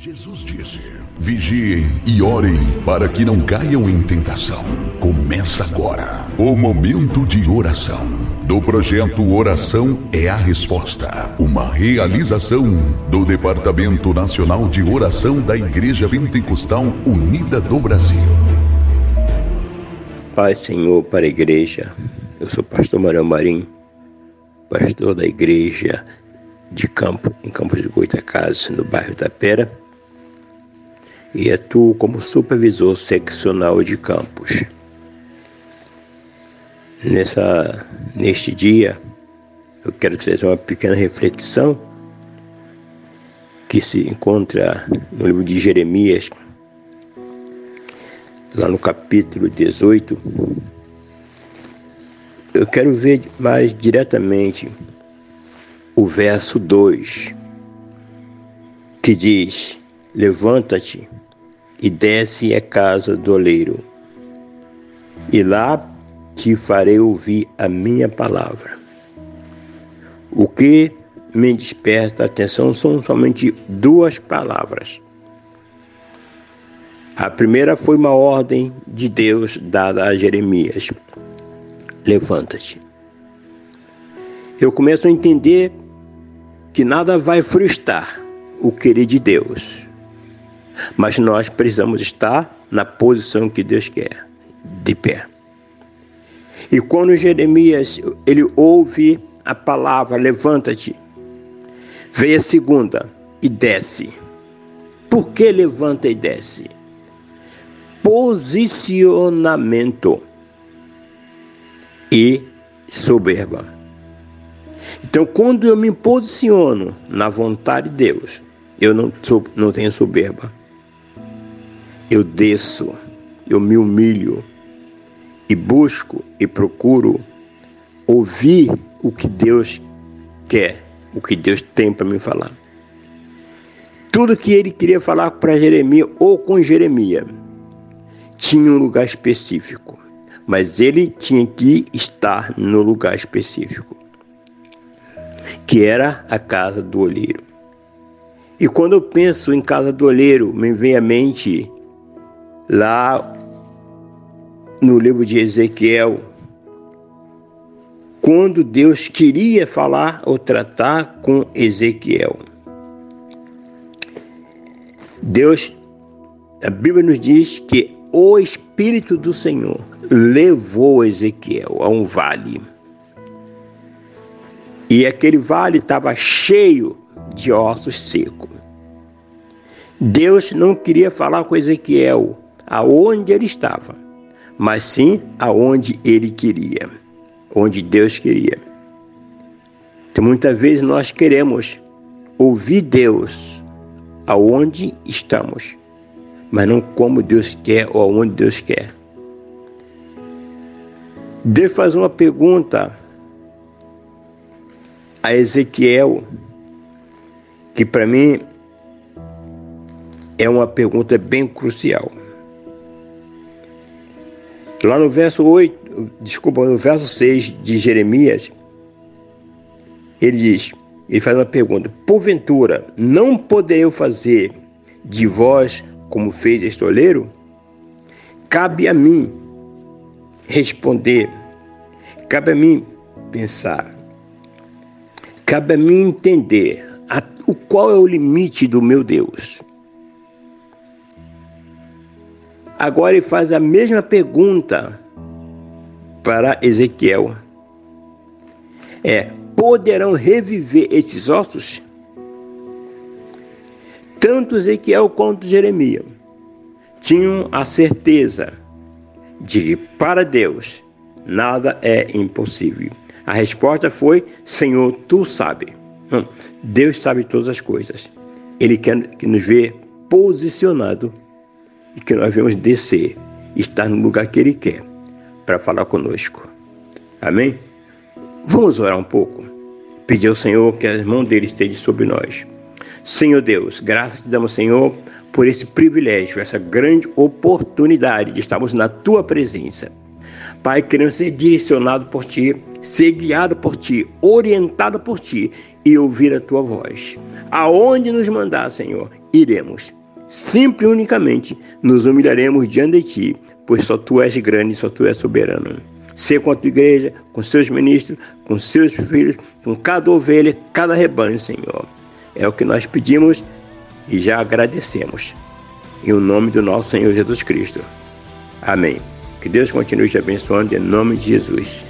Jesus disse: Vigiem e orem para que não caiam em tentação. Começa agora o momento de oração do projeto Oração é a Resposta, uma realização do Departamento Nacional de Oração da Igreja Pentecostal Unida do Brasil. Paz, Senhor, para a igreja. Eu sou pastor Manuel Marim, pastor da igreja de campo, em Campos de Goitacazes, no bairro da Pera e atuo como supervisor seccional de campos. Nessa, neste dia, eu quero trazer uma pequena reflexão que se encontra no livro de Jeremias, lá no capítulo 18. Eu quero ver mais diretamente o verso 2, que diz: Levanta-te e desce à casa do oleiro, e lá te farei ouvir a minha palavra. O que me desperta a atenção são somente duas palavras. A primeira foi uma ordem de Deus dada a Jeremias: levanta-te. Eu começo a entender que nada vai frustrar o querer de Deus mas nós precisamos estar na posição que Deus quer, de pé. E quando Jeremias ele ouve a palavra levanta-te, veio a segunda e desce. Por que levanta e desce? Posicionamento e soberba. Então, quando eu me posiciono na vontade de Deus, eu não, sou, não tenho soberba eu desço, eu me humilho e busco e procuro ouvir o que Deus quer, o que Deus tem para me falar. Tudo que ele queria falar para Jeremias ou com Jeremias tinha um lugar específico, mas ele tinha que estar no lugar específico, que era a casa do olheiro. E quando eu penso em casa do olheiro, me vem à mente lá no livro de Ezequiel, quando Deus queria falar ou tratar com Ezequiel. Deus, a Bíblia nos diz que o Espírito do Senhor levou Ezequiel a um vale. E aquele vale estava cheio de ossos secos. Deus não queria falar com Ezequiel aonde ele estava, mas sim aonde ele queria, onde Deus queria. Então, muitas vezes nós queremos ouvir Deus aonde estamos, mas não como Deus quer ou aonde Deus quer. Deus faz uma pergunta a Ezequiel, que para mim é uma pergunta bem crucial. Lá no verso 8, desculpa, no verso 6 de Jeremias, ele diz, ele faz uma pergunta: Porventura, não poderei eu fazer de vós como fez este oleiro? Cabe a mim responder, cabe a mim pensar, cabe a mim entender a, o qual é o limite do meu Deus. Agora ele faz a mesma pergunta para Ezequiel. É: poderão reviver esses ossos? Tanto Ezequiel quanto Jeremias tinham a certeza de que para Deus nada é impossível. A resposta foi: Senhor, tu sabe. Hum, Deus sabe todas as coisas. Ele quer que nos vê posicionado e que nós vamos descer, estar no lugar que Ele quer, para falar conosco. Amém? Vamos orar um pouco. Pedir ao Senhor que as mãos dele estejam sobre nós. Senhor Deus, graças te damos, Senhor, por esse privilégio, essa grande oportunidade de estarmos na tua presença. Pai, queremos ser direcionado por Ti, ser guiado por Ti, orientado por Ti e ouvir a Tua voz. Aonde nos mandar, Senhor, iremos. Sempre e unicamente nos humilharemos diante de Ti, pois só Tu és grande, só Tu és soberano. Ser com a Tua igreja, com seus ministros, com seus filhos, com cada ovelha, cada rebanho, Senhor. É o que nós pedimos e já agradecemos. Em o nome do nosso Senhor Jesus Cristo. Amém. Que Deus continue te abençoando em nome de Jesus.